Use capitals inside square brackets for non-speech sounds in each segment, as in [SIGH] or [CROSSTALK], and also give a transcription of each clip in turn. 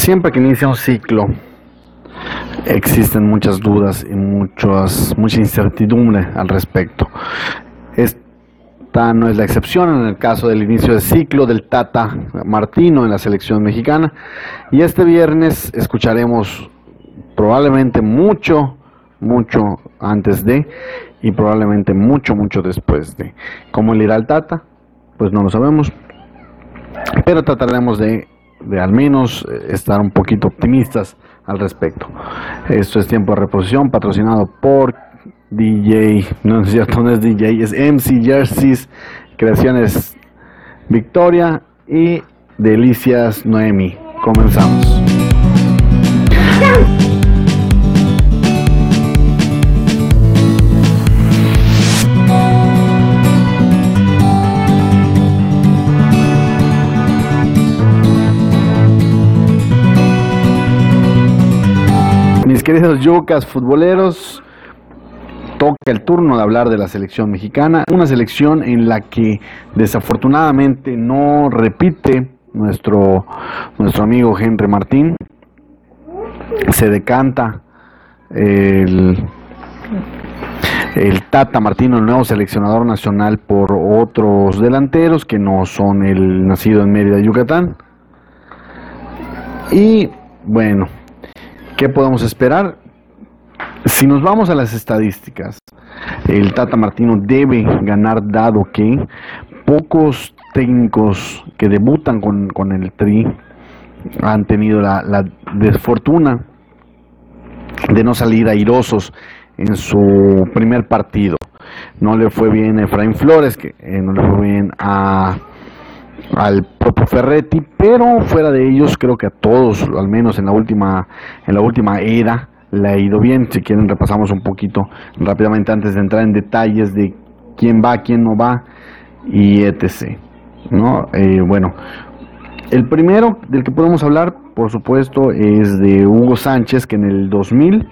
Siempre que inicia un ciclo, existen muchas dudas y muchas, mucha incertidumbre al respecto. Esta no es la excepción en el caso del inicio del ciclo del Tata Martino en la selección mexicana. Y este viernes escucharemos probablemente mucho, mucho antes de y probablemente mucho, mucho después de. ¿Cómo le irá al Tata? Pues no lo sabemos. Pero trataremos de de al menos eh, estar un poquito optimistas al respecto. Esto es tiempo de reposición patrocinado por DJ, no es cierto, no es DJ, es MC Jerseys, Creaciones Victoria y Delicias Noemi. Comenzamos. Queridos yucas futboleros, toca el turno de hablar de la selección mexicana, una selección en la que desafortunadamente no repite nuestro, nuestro amigo Henry Martín, se decanta el, el Tata Martino, el nuevo seleccionador nacional, por otros delanteros que no son el nacido en Mérida, Yucatán. Y bueno, ¿Qué podemos esperar? Si nos vamos a las estadísticas, el Tata Martino debe ganar dado que pocos técnicos que debutan con, el Tri han tenido la, desfortuna de no salir airosos en su primer partido. No le fue bien a Efraín Flores, que eh, no le fue bien a al propio Ferretti, pero fuera de ellos creo que a todos, al menos en la última, en la última era, le ha ido bien. Si quieren repasamos un poquito rápidamente antes de entrar en detalles de quién va, quién no va y etc. ¿no? Eh, bueno, el primero del que podemos hablar, por supuesto, es de Hugo Sánchez, que en el 2000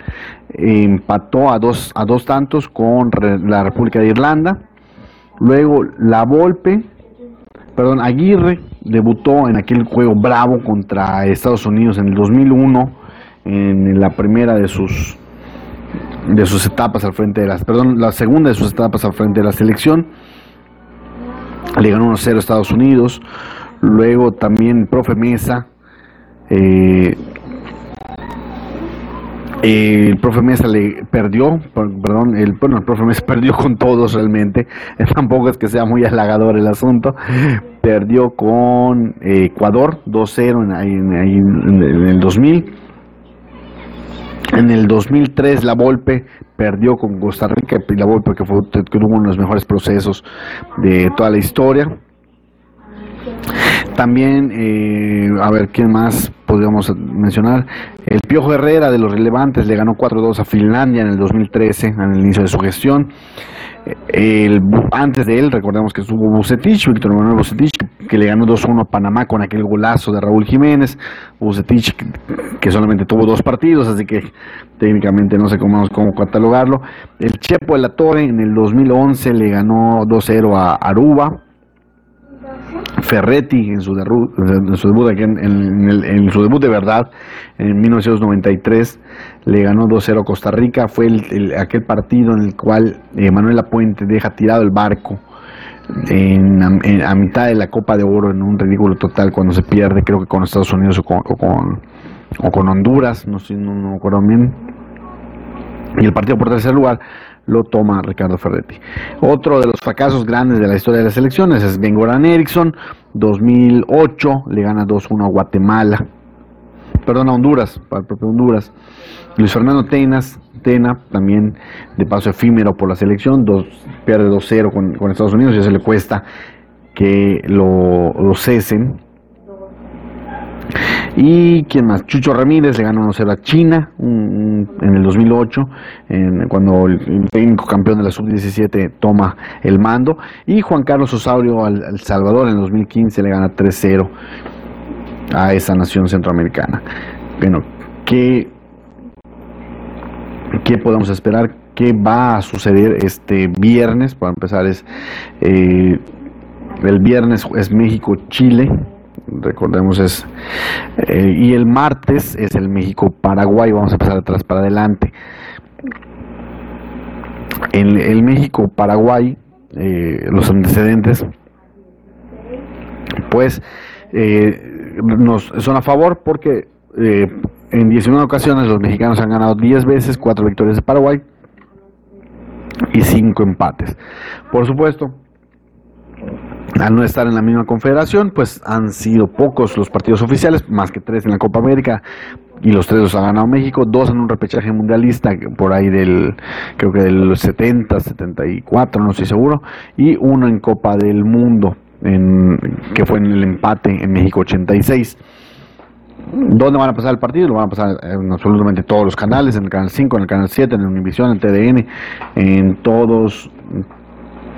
empató a dos, a dos tantos con la República de Irlanda. Luego la Volpe perdón, Aguirre debutó en aquel juego bravo contra Estados Unidos en el 2001, en la primera de sus de sus etapas al frente de las, perdón, la segunda de sus etapas al frente de la selección. Le ganó 1-0 a Estados Unidos. Luego también profe Mesa eh, el profe Mesa le perdió, perdón, el, bueno, el profe Mesa [LAUGHS] perdió con todos realmente, [LAUGHS] tampoco es que sea muy halagador el asunto, perdió con eh, Ecuador 2-0 en, en, el 2000, en el 2003 la Volpe perdió con Costa Rica, y la Volpe que, fue, que tuvo uno de los mejores procesos de toda la historia, también, eh, a ver, ¿quién más podríamos mencionar? El Piojo Herrera de los relevantes le ganó 4-2 a Finlandia en el 2013, en el inicio de su gestión. El, antes de él, recordemos que estuvo Bucetich, Víctor Manuel Bucetich, que le ganó 2-1 a Panamá con aquel golazo de Raúl Jiménez. Bucetich, que solamente tuvo dos partidos, así que técnicamente no sé cómo, cómo catalogarlo. El Chepo de la Torre en el 2011 le ganó 2-0 a Aruba. Ferretti en su, debut, en su debut en, su debut de verdad en 1993 le ganó 2-0 a Costa Rica. Fue aquel partido en el cual eh, Manuel Lapuente deja tirado el barco a mitad de la Copa de Oro en un ridículo total cuando se pierde creo que con Estados Unidos o con, o con, Honduras no sé no, no acuerdo bien. Y el partido por tercer lugar lo toma Ricardo Ferretti. Otro de los fracasos grandes de la historia de las elecciones es Goran Eriksson, 2008 le gana 2-1 a Guatemala, perdón a Honduras, para el propio Honduras. Luis Fernando Tenas, Tena, también de paso efímero por la selección, pierde 2-0 con, Estados Unidos, ya se le cuesta que lo, lo cesen y quién más, Chucho Ramírez le ganó 1-0 a China en el 2008, cuando el técnico campeón de la sub-17 toma el mando. Y Juan Carlos Osaurio al, Salvador en el 2015 le gana 3-0 a esa nación centroamericana. Bueno, ¿qué, qué podemos esperar? ¿Qué va a suceder este viernes? Para empezar, es eh, el viernes es México-Chile recordemos es, eh, y el martes es el México-Paraguay, vamos a pasar atrás para adelante. En el México-Paraguay, eh, los antecedentes, pues eh, nos son a favor porque en 19 ocasiones los mexicanos han ganado 10 veces, 4 victorias de Paraguay y 5 empates. Por supuesto, al no estar en la misma confederación, pues han sido pocos los partidos oficiales, más que tres en la Copa América, y los tres los ha ganado México, dos en un repechaje mundialista por ahí del, creo que del 70, 74, no estoy seguro, y uno en Copa del Mundo, en, que fue en el empate en México 86. ¿Dónde van a pasar el partido? Lo van a pasar en absolutamente todos los canales, en el canal 5, en el canal 7, en Univision, en TDN, en todos,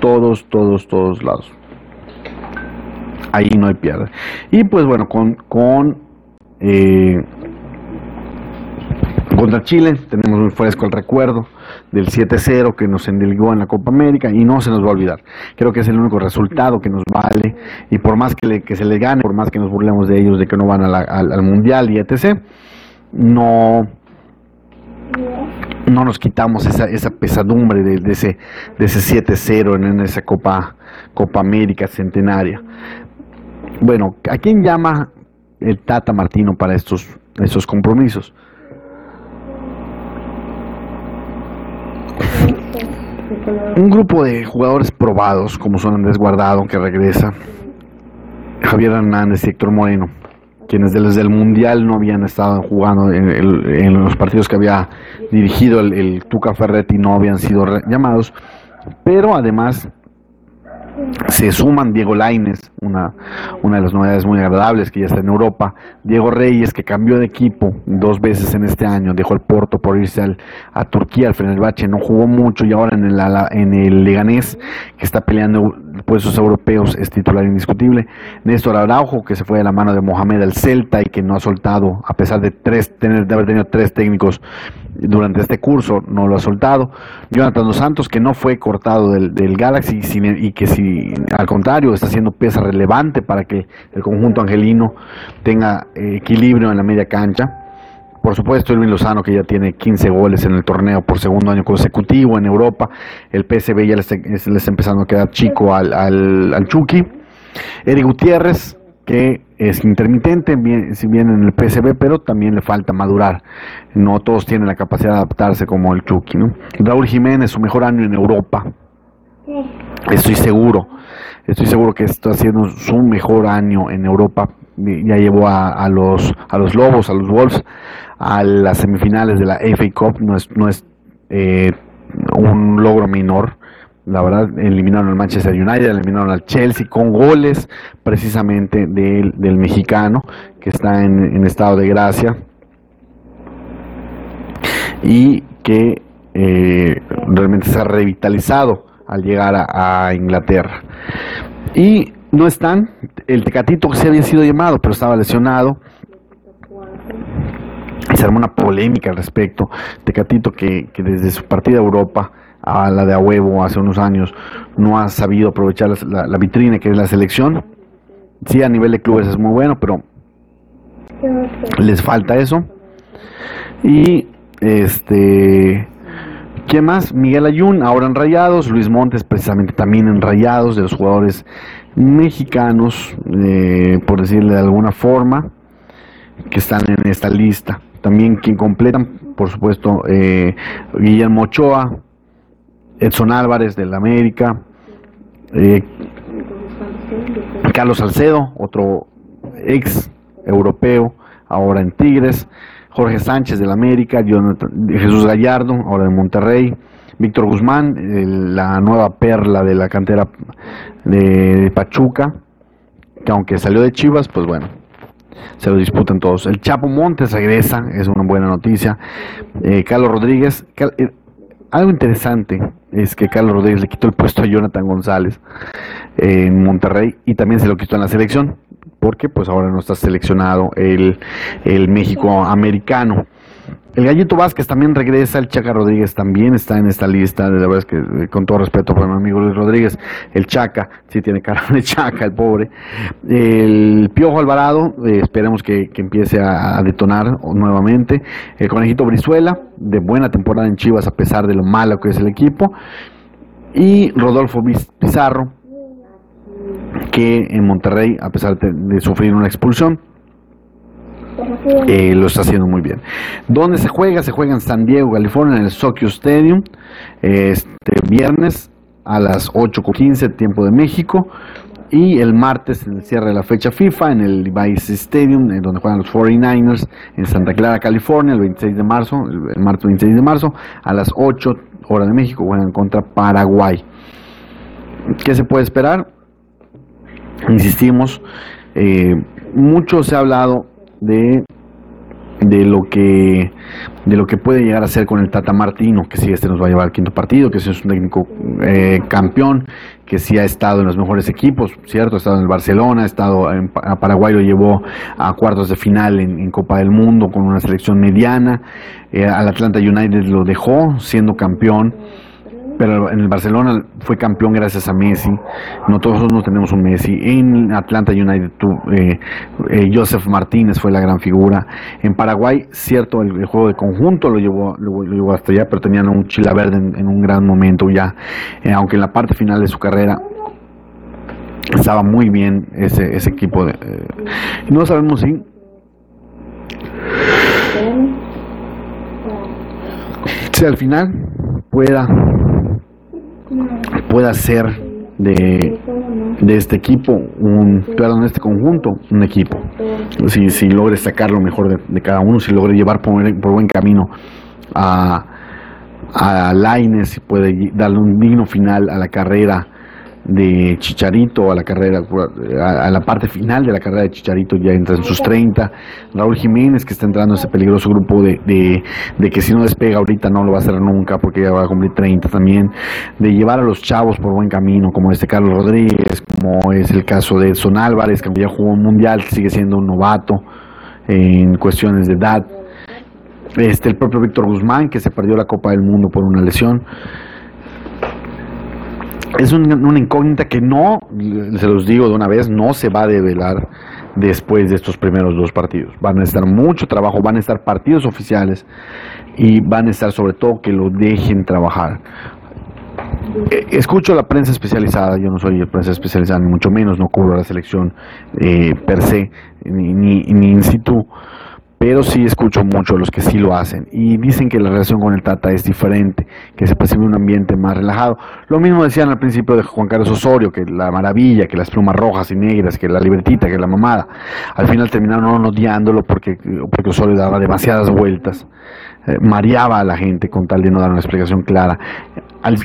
todos, todos, todos lados ahí no hay pierde. Y pues bueno, con, con eh, contra Chile tenemos muy fresco el recuerdo del 7-0 que nos endelgó en la Copa América y no se nos va a olvidar. Creo que es el único resultado que nos vale y por más que, que se le gane, por más que nos burlemos de ellos de que no van al, Mundial y etc., no no nos quitamos esa, esa pesadumbre de, ese, de ese 7-0 en, en, esa Copa, Copa América centenaria. Bueno, ¿a quién llama el Tata Martino para estos, estos compromisos? Un grupo de jugadores probados, como son Andrés Guardado, que regresa, Javier Hernández y Héctor Moreno, quienes desde el Mundial no habían estado jugando en, los partidos que había dirigido el, el Tuca Ferretti, no habían sido llamados, pero además se suman Diego Laines, una, una de las novedades muy agradables que ya está en Europa. Diego Reyes, que cambió de equipo dos veces en este año, dejó el Porto por irse al, a Turquía, al Fenerbahce, no jugó mucho y ahora en el, en el Leganés, que está peleando puestos europeos, es titular indiscutible. Néstor Araujo, que se fue de la mano de Mohamed al Celta y que no ha soltado, a pesar de, tres, tener, de haber tenido tres técnicos durante este curso, no lo ha soltado. Jonathan Dos Santos, que no fue cortado del, Galaxy y que si al contrario está siendo pieza relevante para que el conjunto angelino tenga eh, equilibrio en la media cancha. Por supuesto, Elvin Lozano, que ya tiene 15 goles en el torneo por segundo año consecutivo en Europa. El PSV ya le está, empezando a quedar chico al, al, al Chucky. Eric Gutiérrez, que es intermitente, si bien en el PSB, pero también le falta madurar. No todos tienen la capacidad de adaptarse como el Chucky. ¿no? Raúl Jiménez, su mejor año en Europa. Estoy seguro, estoy seguro que está haciendo su mejor año en Europa. Ya llevó a, los, a los Lobos, a los Wolves, a las semifinales de la FA Cup. No es, no es eh, un logro menor la verdad, eliminaron al Manchester United, eliminaron al Chelsea con goles precisamente del, del mexicano que está en, estado de gracia y que eh, realmente se ha revitalizado al llegar a, Inglaterra. Y no están, el Tecatito se había sido llamado, pero estaba lesionado. Se armó una polémica al respecto. Tecatito que, que desde su partida a Europa a la de a huevo hace unos años, no ha sabido aprovechar la, vitrina que es la selección. Sí, a nivel de clubes es muy bueno, pero les falta eso. Y este, ¿quién más? Miguel Ayun, ahora en Rayados, Luis Montes precisamente también en Rayados, de los jugadores mexicanos, eh, por decirle de alguna forma, que están en esta lista. También quien completan, por supuesto, eh, Guillermo Ochoa, Edson Álvarez del América, eh, Carlos Salcedo, otro ex europeo, ahora en Tigres, Jorge Sánchez del América, Jesús Gallardo, ahora en Monterrey, Víctor Guzmán, la nueva perla de la cantera de Pachuca, que aunque salió de Chivas, pues bueno, se lo disputan todos. El Chapo Montes regresa, es una buena noticia. Eh, Carlos Rodríguez, eh, algo interesante es que Carlos Rodríguez le quitó el puesto a Jonathan González en Monterrey y también se lo quitó en la selección, porque pues ahora no está seleccionado el, México americano. El Gallito Vázquez también regresa, el Chaca Rodríguez también está en esta lista, de la verdad es que eh, con todo respeto para mi amigo Luis Rodríguez, el Chaca, sí tiene cara de Chaca, el pobre. El Piojo Alvarado, eh, esperemos que, empiece a, detonar nuevamente. El Conejito Brizuela, de buena temporada en Chivas a pesar de lo malo que es el equipo. Y Rodolfo Pizarro, que en Monterrey, a pesar de sufrir una expulsión, eh, lo está haciendo muy bien. ¿Dónde se juega? Se juega en San Diego, California, en el Soccer Stadium, este viernes a las 8.15 tiempo de México. Y el martes, en el cierre de la fecha FIFA, en el Levi's Stadium, en donde juegan los 49ers, en Santa Clara, California, el 26 de marzo, el, martes 26 de marzo, a las 8 horas de México, juegan contra Paraguay. ¿Qué se puede esperar? Insistimos, eh, mucho se ha hablado de, de lo que de lo que puede llegar a ser con el Tata Martino, que si este nos va a llevar al quinto partido, que si es un técnico eh, campeón, que si ha estado en los mejores equipos, ¿cierto? Ha estado en el Barcelona, ha estado en a Paraguay, lo llevó a cuartos de final en, Copa del Mundo con una selección mediana, eh, al Atlanta United lo dejó siendo campeón pero en el Barcelona fue campeón gracias a Messi. No todos no tenemos un Messi. En Atlanta United, eh, eh, Joseph Martínez fue la gran figura. En Paraguay, cierto, el, juego de conjunto lo llevó, lo, llevó hasta allá, pero tenían un Chilaverde en, en un gran momento ya. Eh, aunque en la parte final de su carrera estaba muy bien ese, ese equipo. De, no sabemos si si al final pueda pueda ser de, de este equipo, un, perdón, de este conjunto, un equipo. Si, si logre sacar lo mejor de, cada uno, si logre llevar por, por buen camino a, a Laines, si puede darle un digno final a la carrera de Chicharito a la carrera, a, la parte final de la carrera de Chicharito ya entra en sus 30. Raúl Jiménez que está entrando en ese peligroso grupo de, de, que si no despega ahorita no lo va a hacer nunca porque ya va a cumplir 30 también. De llevar a los chavos por buen camino, como este Carlos Rodríguez, como es el caso de Edson Álvarez, que ya jugó un mundial, sigue siendo un novato en cuestiones de edad. Este, el propio Víctor Guzmán, que se perdió la Copa del Mundo por una lesión es una incógnita que no, se los digo de una vez, no se va a develar después de estos primeros dos partidos. Van a estar mucho trabajo, van a estar partidos oficiales y van a estar sobre todo que lo dejen trabajar. Eh, escucho la prensa especializada, yo no soy prensa especializada, ni mucho menos, no cubro la selección eh, per se, ni, ni, ni in situ pero sí escucho mucho a los que sí lo hacen y dicen que la relación con el Tata es diferente, que se percibe un ambiente más relajado. Lo mismo decían al principio de Juan Carlos Osorio, que la maravilla, que las plumas rojas y negras, que la libertita, que la mamada. Al final terminaron odiándolo porque, porque Osorio daba demasiadas vueltas. Eh, mareaba a la gente con tal de no dar una explicación clara.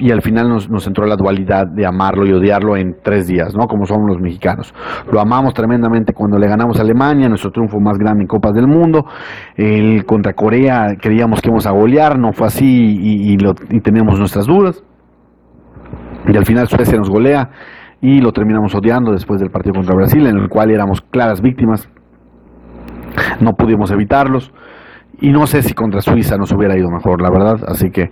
y al final nos, nos, entró la dualidad de amarlo y odiarlo en tres días, ¿no? Como somos los mexicanos. Lo amamos tremendamente cuando le ganamos a Alemania, nuestro triunfo más grande en Copas del Mundo. El contra Corea creíamos que íbamos a golear, no fue así y, y, tenemos nuestras dudas. Y al final Suecia nos golea y lo terminamos odiando después del partido contra Brasil, en el cual éramos claras víctimas. No pudimos evitarlos. Y no sé si contra Suiza nos hubiera ido mejor, la verdad. Así que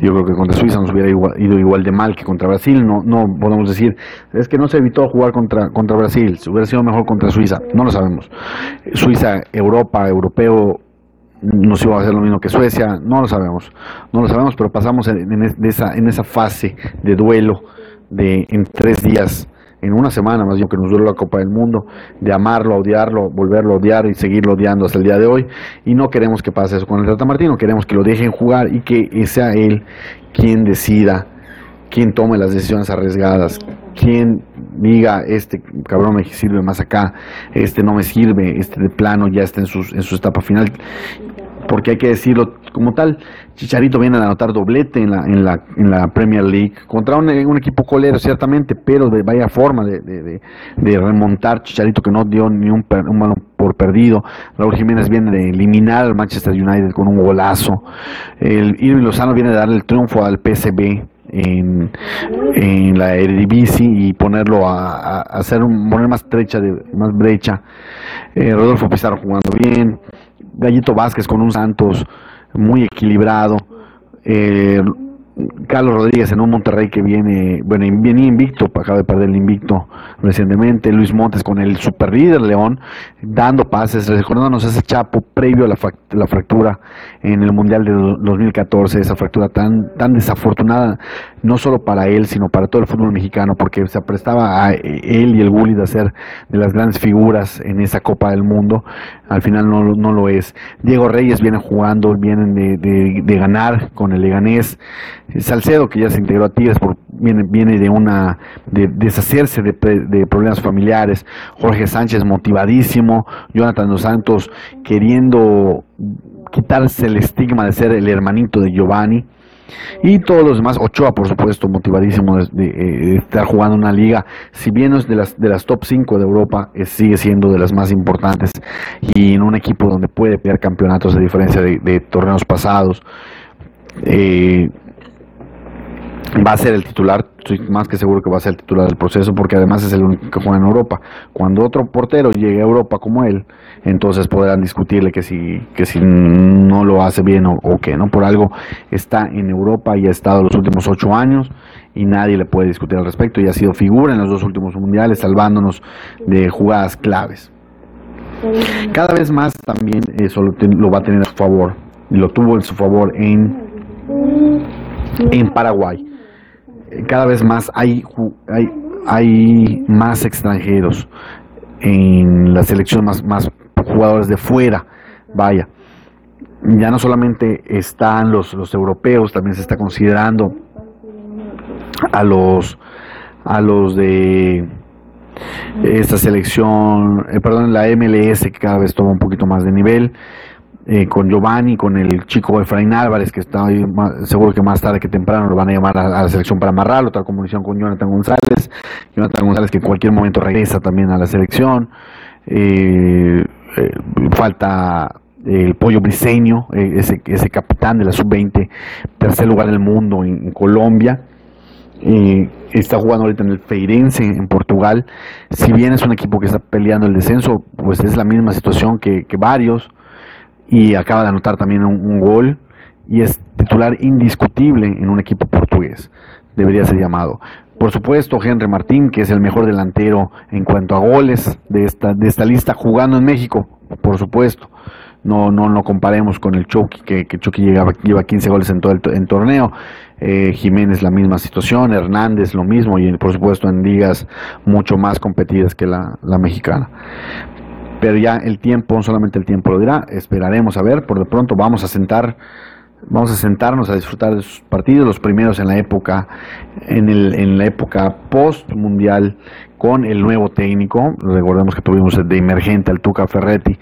yo creo que contra Suiza nos hubiera ido igual de mal que contra Brasil. No, no podemos decir, es que no se evitó jugar contra, contra Brasil. Si hubiera sido mejor contra Suiza, no lo sabemos. Suiza, Europa, europeo, nos iba a hacer lo mismo que Suecia, no lo sabemos. No lo sabemos, pero pasamos en, esa, en esa fase de duelo de en tres días en una semana más bien que nos duró la Copa del Mundo, de amarlo, odiarlo, volverlo a odiar y seguirlo odiando hasta el día de hoy. Y no queremos que pase eso con el Tata Martino, queremos que lo dejen jugar y que sea él quien decida, quien tome las decisiones arriesgadas, quien diga, este cabrón me sirve más acá, este no me sirve, este de plano ya está en, en su etapa final porque hay que decirlo como tal, Chicharito viene a anotar doblete en la, en la, en la Premier League, contra un, equipo colero ciertamente, pero de vaya forma de, remontar Chicharito que no dio ni un, un balón por perdido, Raúl Jiménez viene de eliminar al Manchester United con un golazo, el Irving Lozano viene de darle el triunfo al PSB, en, en, la Eredivisie y ponerlo a, hacer un, poner más estrecha de más brecha. Eh, Rodolfo Pizarro jugando bien, Gallito Vázquez con un Santos muy equilibrado. Eh, Carlos Rodríguez en un Monterrey que viene, bueno, viene invicto, acaba de perder el invicto recientemente, Luis Montes con el super líder León, dando pases, recordándonos ese chapo previo a la, fractura en el Mundial de 2014, esa fractura tan, tan desafortunada, no solo para él, sino para todo el fútbol mexicano, porque se prestaba a él y el Gulli de ser de las grandes figuras en esa Copa del Mundo, al final no, no lo es. Diego Reyes viene jugando, vienen de, de ganar con el Leganés, Salcedo, que ya se integró a Tigres, por, viene, viene de una de deshacerse de, de, problemas familiares. Jorge Sánchez motivadísimo, Jonathan dos Santos queriendo quitarse el estigma de ser el hermanito de Giovanni. Y todos los demás, Ochoa por supuesto, motivadísimo de, estar jugando una liga, si bien es de las, de las top 5 de Europa, sigue siendo de las más importantes y en un equipo donde puede pelear campeonatos de diferencia de, torneos pasados. Eh, va a ser el titular, estoy más que seguro que va a ser el titular del proceso porque además es el único que juega en Europa. Cuando otro portero llegue a Europa como él, entonces podrán discutirle que si, que si no lo hace bien o, o que no, por algo está en Europa y ha estado los últimos ocho años y nadie le puede discutir al respecto y ha sido figura en los dos últimos mundiales salvándonos de jugadas claves. Cada vez más también eso lo, va a tener a su favor, lo tuvo en su favor en, en Paraguay cada vez más hay, hay, hay más extranjeros en la selección, más, más jugadores de fuera, vaya. Ya no solamente están los, los europeos, también se está considerando a los a los de esta selección, eh, perdón, la MLS que cada vez toma un poquito más de nivel. Eh, con Giovanni, con el chico Efraín Álvarez, que está ahí, seguro que más tarde que temprano lo van a llamar a, la selección para amarrarlo, otra comunicación con Jonathan González, Jonathan González que en cualquier momento regresa también a la selección, eh, eh, falta el pollo briseño, ese, ese capitán de la sub-20, tercer lugar del mundo en, Colombia, está jugando ahorita en el Feirense en Portugal. Si bien es un equipo que está peleando el descenso, pues es la misma situación que varios y acaba de anotar también un, gol y es titular indiscutible en un equipo portugués. Debería ser llamado. Por supuesto, Henry Martín, que es el mejor delantero en cuanto a goles de esta, de esta lista, jugando en México, por supuesto. No, no lo comparemos con el Chucky, que, que Chucky lleva 15 goles en todo el torneo. Eh, Jiménez la misma situación, Hernández lo mismo, y por supuesto en ligas mucho más competidas que la, la mexicana pero ya el tiempo, solamente el tiempo lo dirá, esperaremos a ver, por de pronto vamos a sentar, vamos a sentarnos a disfrutar de sus partidos, los primeros en la época, en, el, en la época post mundial con el nuevo técnico, recordemos que tuvimos de emergente al Tuca Ferretti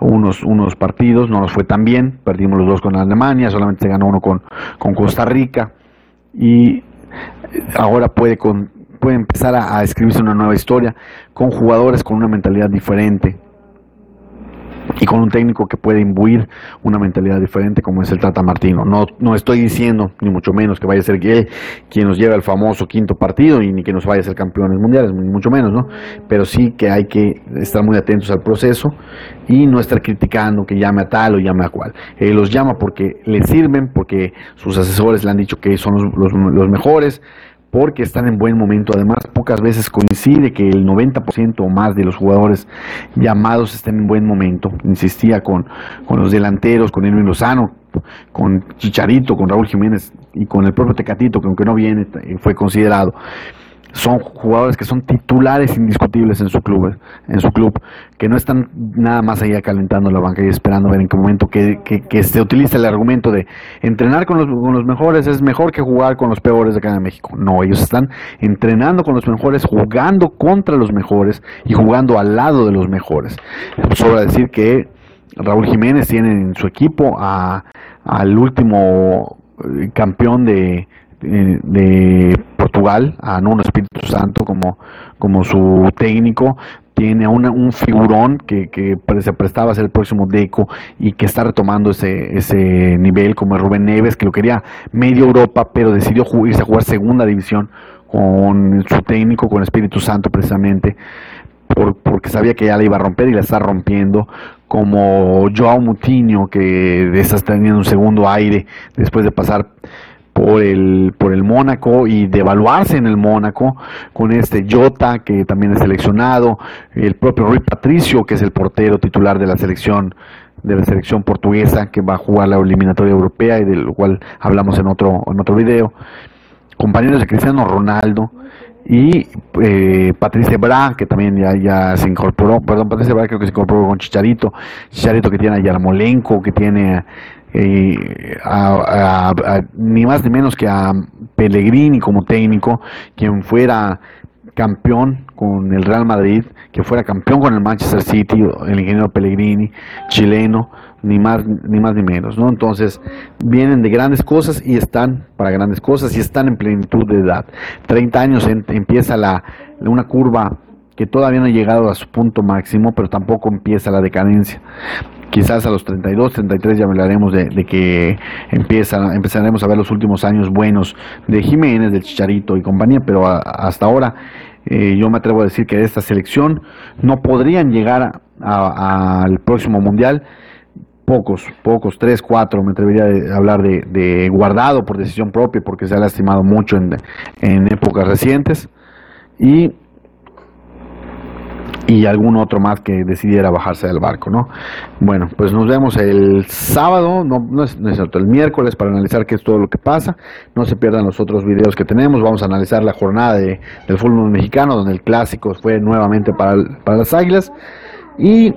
unos, unos partidos, no nos fue tan bien, perdimos los dos con Alemania, solamente se ganó uno con, con Costa Rica. Y ahora puede con, puede empezar a, escribirse una nueva historia con jugadores con una mentalidad diferente, y con un técnico que puede imbuir una mentalidad diferente como es el Tata Martino. No, no estoy diciendo, ni mucho menos, que vaya a ser él quien nos lleve al famoso quinto partido y ni que nos vaya a ser campeones mundiales, ni mucho menos, ¿no? Pero sí que hay que estar muy atentos al proceso y no estar criticando que llame a tal o llame a cual. Él los llama porque le sirven, porque sus asesores le han dicho que son los, los mejores, porque están en buen momento. Además, pocas veces coincide que el 90% o más de los jugadores llamados estén en buen momento. Insistía con, con los delanteros, con Edwin Lozano, con Chicharito, con Raúl Jiménez y con el propio Tecatito, que aunque no viene, fue considerado son jugadores que son titulares indiscutibles en su club, en su club, que no están nada más allá calentando la banca y esperando ver en qué momento que, que, se utiliza el argumento de entrenar con los, con los, mejores es mejor que jugar con los peores de acá en México. No, ellos están entrenando con los mejores, jugando contra los mejores y jugando al lado de los mejores. Sobra decir que Raúl Jiménez tiene en su equipo a, al último eh, campeón de, de, Portugal, a Nuno Espíritu Santo como, como su técnico, tiene una, un figurón que, que, se prestaba a ser el próximo Deco y que está retomando ese, ese nivel como Rubén Neves, que lo quería medio Europa, pero decidió irse a jugar segunda división con su técnico, con Espíritu Santo precisamente, por, porque sabía que ya la iba a romper y la está rompiendo como Joao Moutinho, que está teniendo un segundo aire después de pasar por el, por el Mónaco y de evaluarse en el Mónaco, con este Jota, que también es seleccionado, el propio Rui Patricio, que es el portero titular de la selección de la selección portuguesa que va a jugar la eliminatoria europea y del cual hablamos en otro en otro video. Compañeros de Cristiano Ronaldo y eh, Patricia Bra, que también ya, ya se incorporó, perdón, Patricia Bra creo que se incorporó con Chicharito, Chicharito que tiene a Yarmolenko, que tiene eh, a, ni más ni menos que a Pellegrini como técnico, quien fuera campeón con el Real Madrid, que fuera campeón con el Manchester City, el ingeniero Pellegrini, chileno, ni más ni más ni menos, ¿no? Entonces, vienen de grandes cosas y están para grandes cosas y están en plenitud de edad. 30 años empieza la una curva que todavía no ha llegado a su punto máximo, pero tampoco empieza la decadencia. Quizás a los 32, 33 ya hablaremos de, que empieza, empezaremos a ver los últimos años buenos de Jiménez, del Chicharito y compañía, pero hasta ahora eh, yo me atrevo a decir que de esta selección no podrían llegar al próximo mundial pocos, pocos, tres, cuatro, me atrevería a hablar de, guardado por decisión propia porque se ha lastimado mucho en épocas recientes. Y y algún otro más que decidiera bajarse del barco, ¿no? Bueno, pues nos vemos el sábado, no, no, es, cierto, el miércoles para analizar qué es todo lo que pasa. No se pierdan los otros videos que tenemos. Vamos a analizar la jornada de, del fútbol mexicano, donde el clásico fue nuevamente para, para las Águilas. Y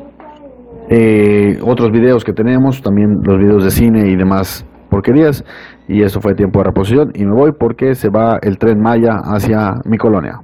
eh, otros videos que tenemos, también los videos de cine y demás porquerías. Y eso fue tiempo de reposición. Y me voy porque se va el tren Maya hacia mi colonia.